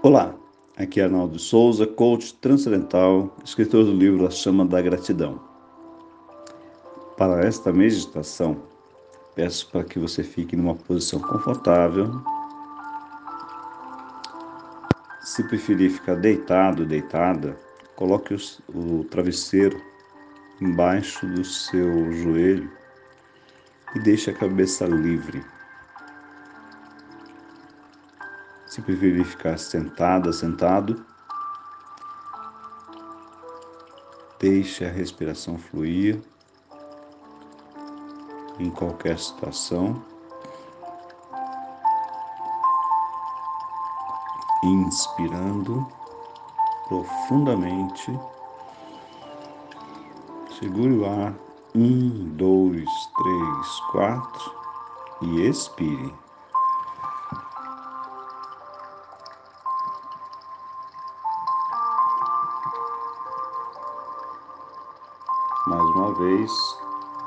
Olá, aqui é Arnaldo Souza, coach transcendental, escritor do livro A Chama da Gratidão. Para esta meditação, peço para que você fique numa posição confortável. Se preferir ficar deitado, deitada, coloque o, travesseiro embaixo do seu joelho e deixe a cabeça livre. Se preferir ficar sentada, sentado, deixe a respiração fluir em qualquer situação. Inspirando profundamente. Segure o ar. Um, dois, três, quatro. E expire.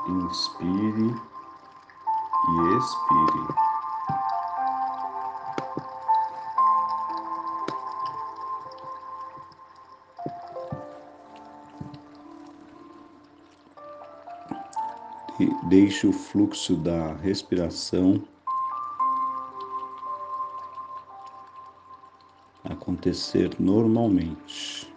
Inspire e expire. Deixe o fluxo da respiração acontecer normalmente.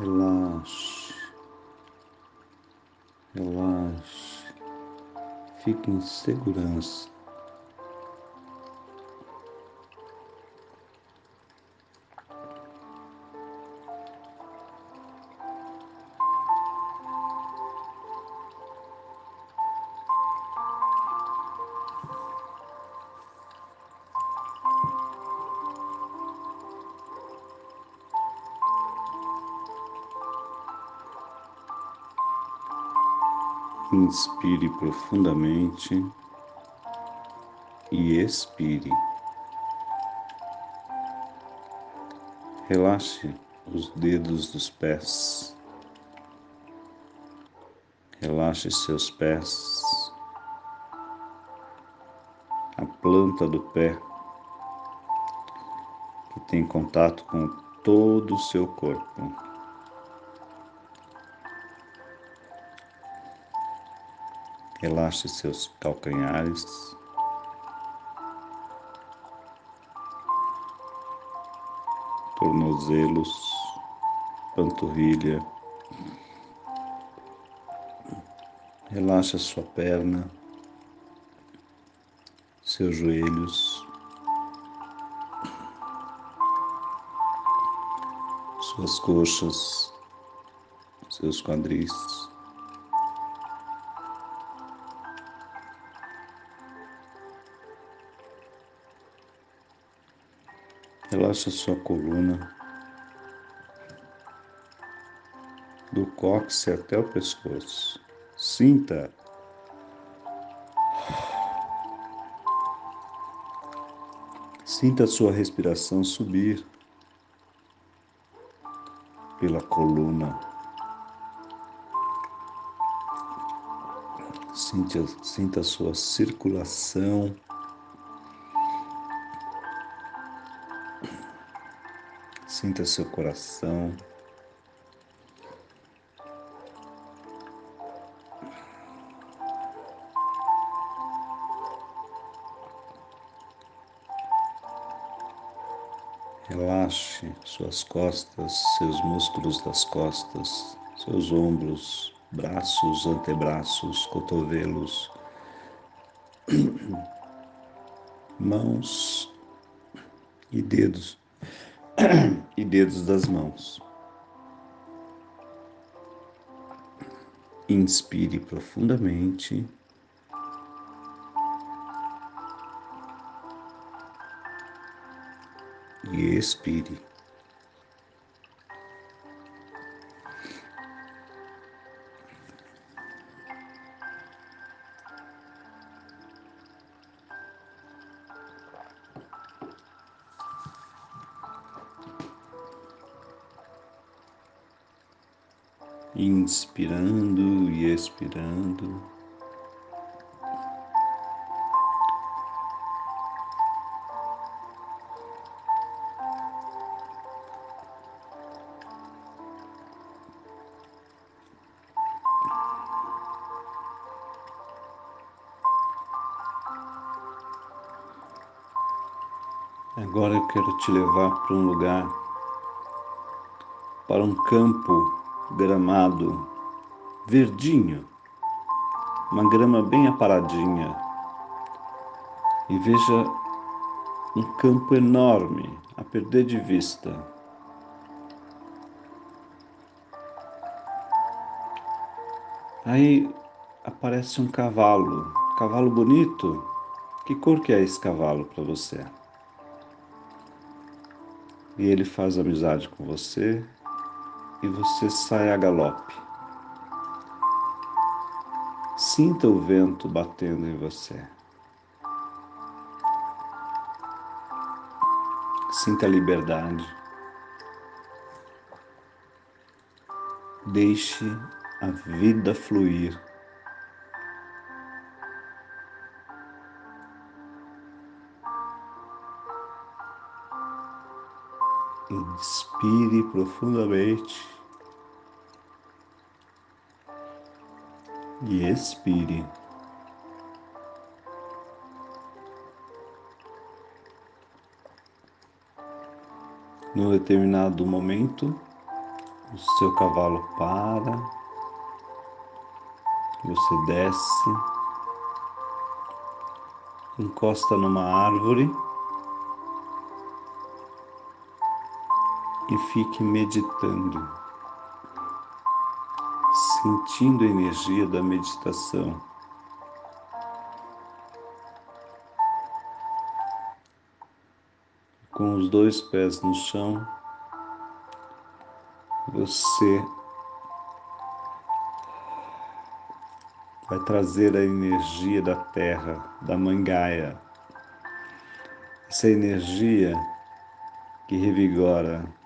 Relaxe, relaxe, fique em segurança. Inspire profundamente e expire. Relaxe os dedos dos pés. Relaxe seus pés, a planta do pé que tem contato com todo o seu corpo. Relaxe seus calcanhares. Tornozelos, panturrilha. Relaxe a sua perna, seus joelhos, suas coxas, seus quadris. Relaxa sua coluna, do cóccix até o pescoço. Sinta. Sinta a sua respiração subir pela coluna. Sinta, sinta a sua circulação Sinta seu coração. Relaxe suas costas, seus músculos das costas, seus ombros, braços, antebraços, cotovelos, mãos e dedos e dedos das mãos. Inspire profundamente. e expire. Inspirando e expirando. Agora eu quero te levar para um lugar, para um campo gramado verdinho, uma grama bem aparadinha. E veja um campo enorme a perder de vista. Aí aparece um cavalo, cavalo bonito. Que cor que é esse cavalo para você? e ele faz amizade com você e você sai a galope. Sinta o vento batendo em você. Sinta a liberdade. Deixe a vida fluir. Inspire profundamente e expire. Num determinado momento, o seu cavalo para, você desce, encosta numa árvore. Fique meditando, sentindo a energia da meditação. Com os dois pés no chão, você vai trazer a energia da terra, da mangaia. Essa energia que revigora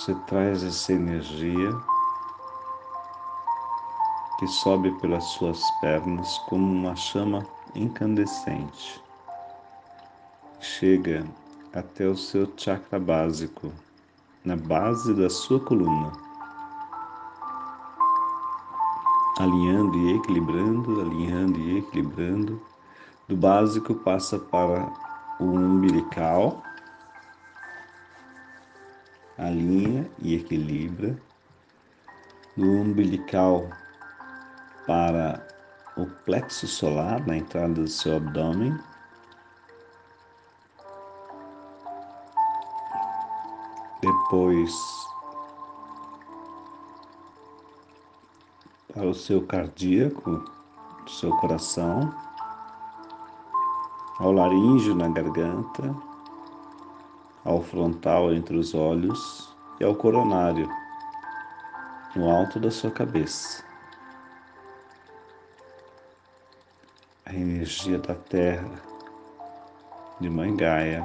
você traz essa energia que sobe pelas suas pernas como uma chama incandescente. Chega até o seu chakra básico, na base da sua coluna, alinhando e equilibrando, alinhando e equilibrando. Do básico passa para o umbilical, alinha e equilibra do umbilical para o plexo solar na entrada do seu abdômen. Depois para o seu cardíaco, seu coração, ao laríngeo na garganta, ao frontal entre os olhos e ao coronário, no alto da sua cabeça. A energia da terra de Mãe Gaia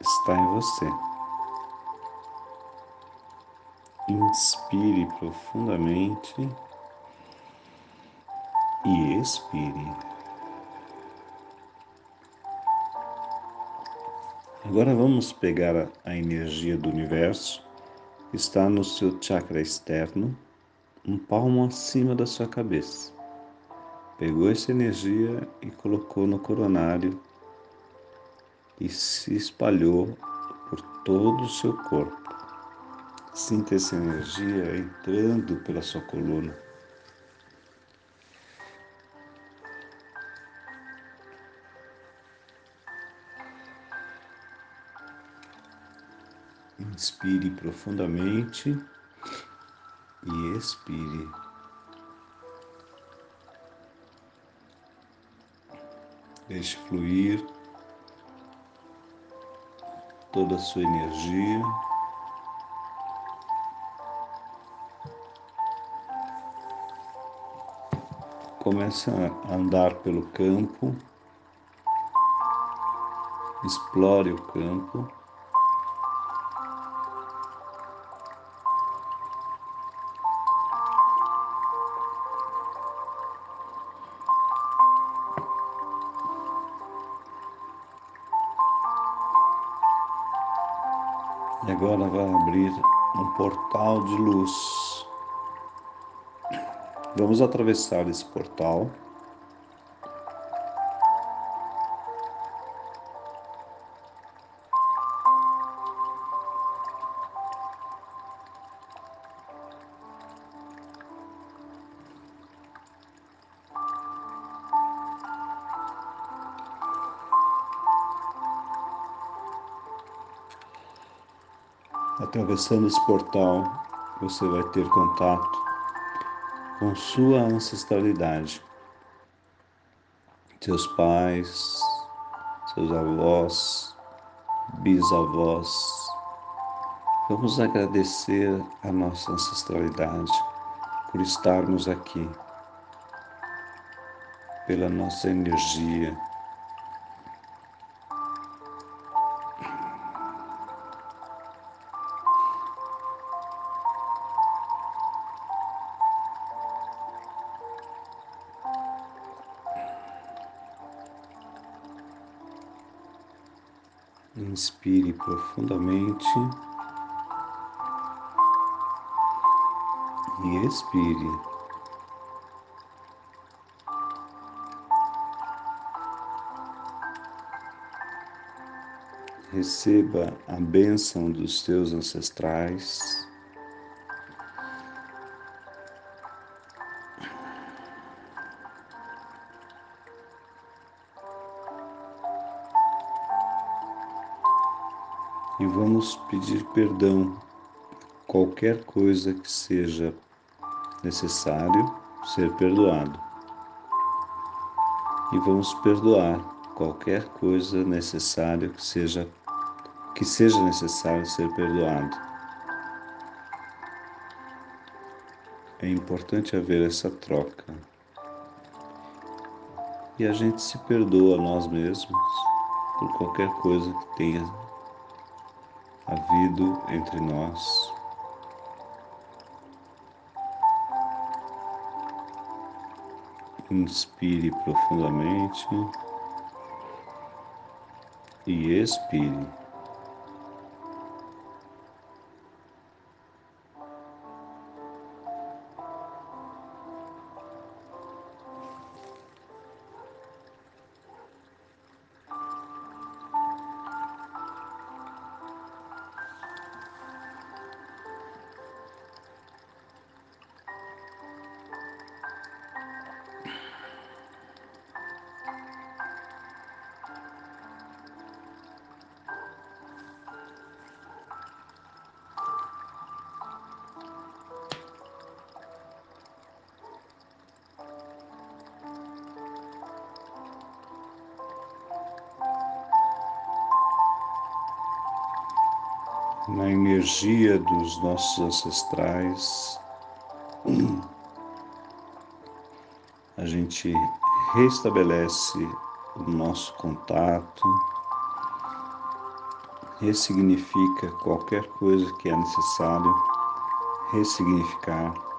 está em você. Inspire profundamente e expire. Agora vamos pegar a energia do universo, está no seu chakra externo, um palmo acima da sua cabeça. Pegou essa energia e colocou no coronário e se espalhou por todo o seu corpo. Sinta essa energia entrando pela sua coluna. Inspire profundamente e expire. Deixe fluir toda a sua energia. Começa a andar pelo campo, explore o campo. De luz. Vamos atravessar esse portal. Atravessando esse portal, você vai ter contato com sua ancestralidade, seus pais, seus avós, bisavós. Vamos agradecer a nossa ancestralidade por estarmos aqui, pela nossa energia profundamente e expire. Receba a bênção dos teus ancestrais. Pedir perdão qualquer coisa que seja necessário ser perdoado. E vamos perdoar qualquer coisa necessária que seja que seja necessário ser perdoado. É importante haver essa troca. E a gente se perdoa nós mesmos por qualquer coisa que tenha havido entre nós. Inspire profundamente e expire. Na energia dos nossos ancestrais, a gente restabelece o nosso contato, ressignifica qualquer coisa que é necessário ressignificar.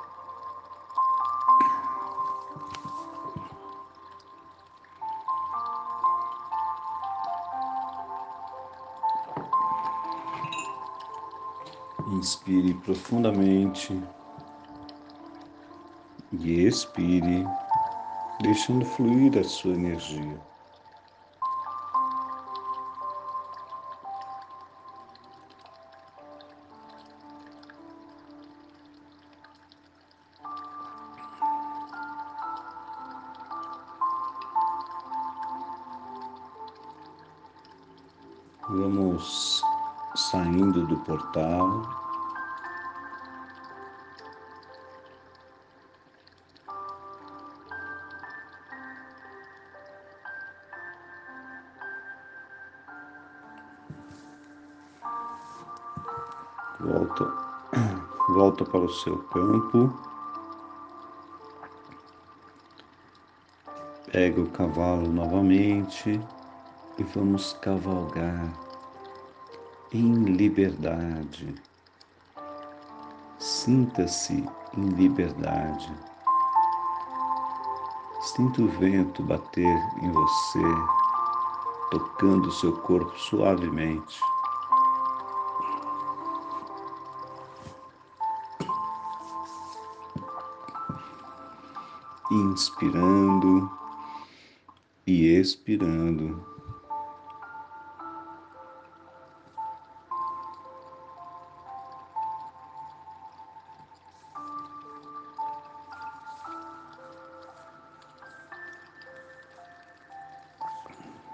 Inspire profundamente e expire, deixando fluir a sua energia. Vamos saindo do portal. Volta para o seu campo. Pega o cavalo novamente e vamos cavalgar em liberdade. Sinta-se em liberdade. Sinta o vento bater em você, tocando seu corpo suavemente. Inspirando e expirando.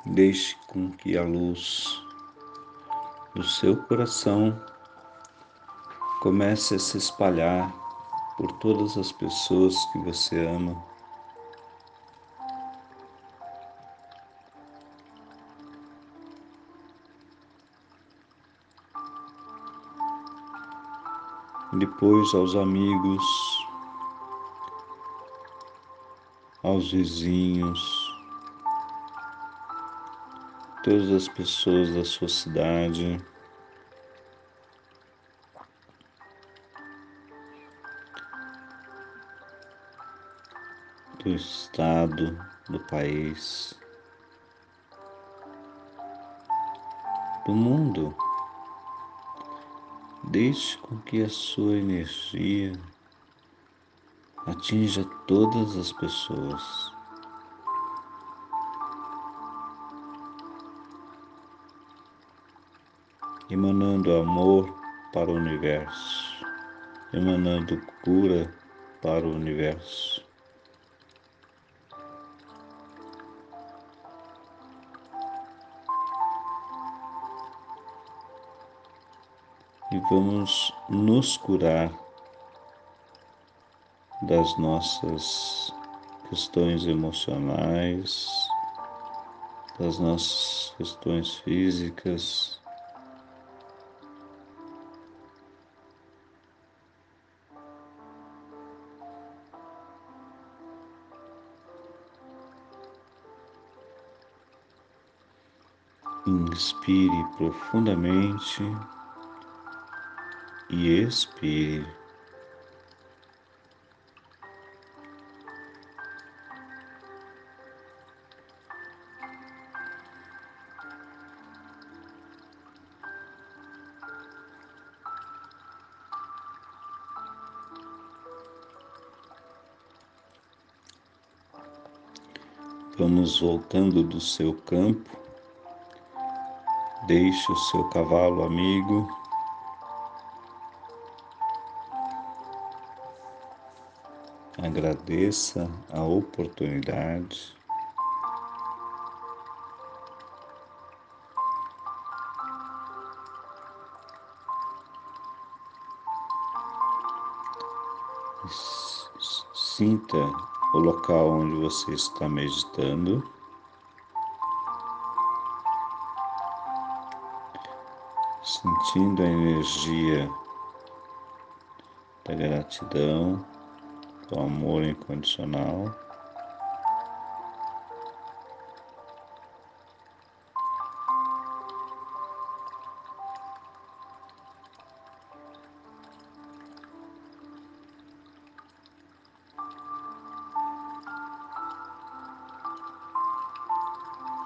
Deixe com que a luz do seu coração comece a se espalhar por todas as pessoas que você ama. Depois aos amigos, aos vizinhos, todas as pessoas da sua cidade. Do estado, do país, do mundo. Deixe com que a sua energia atinja todas as pessoas. emanando amor para o universo, emanando cura para o universo. E vamos nos curar das nossas questões emocionais, das nossas questões físicas, Inspire profundamente e expire. Vamos voltando do seu campo Deixe o seu cavalo amigo agradeça a oportunidade. Sinta o local onde você está meditando. sentindo a energia da gratidão, amor incondicional.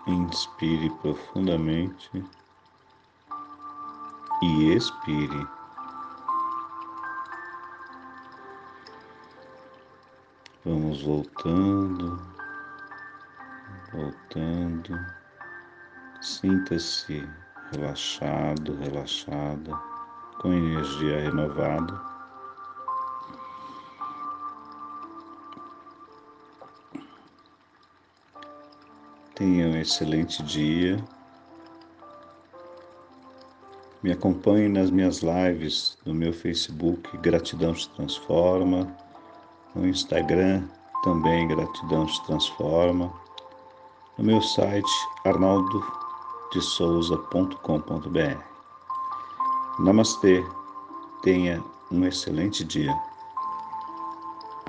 Inspire profundamente e expire. Vamos voltando, voltando. Sinta-se relaxado, relaxada, com energia renovada. Tenha um excelente dia. Me acompanhe nas minhas lives no meu Facebook Gratidão se Transforma, no Instagram também Gratidão se Transforma, no meu site arnaldodesouza.com.br. Namastê, Tenha um excelente dia.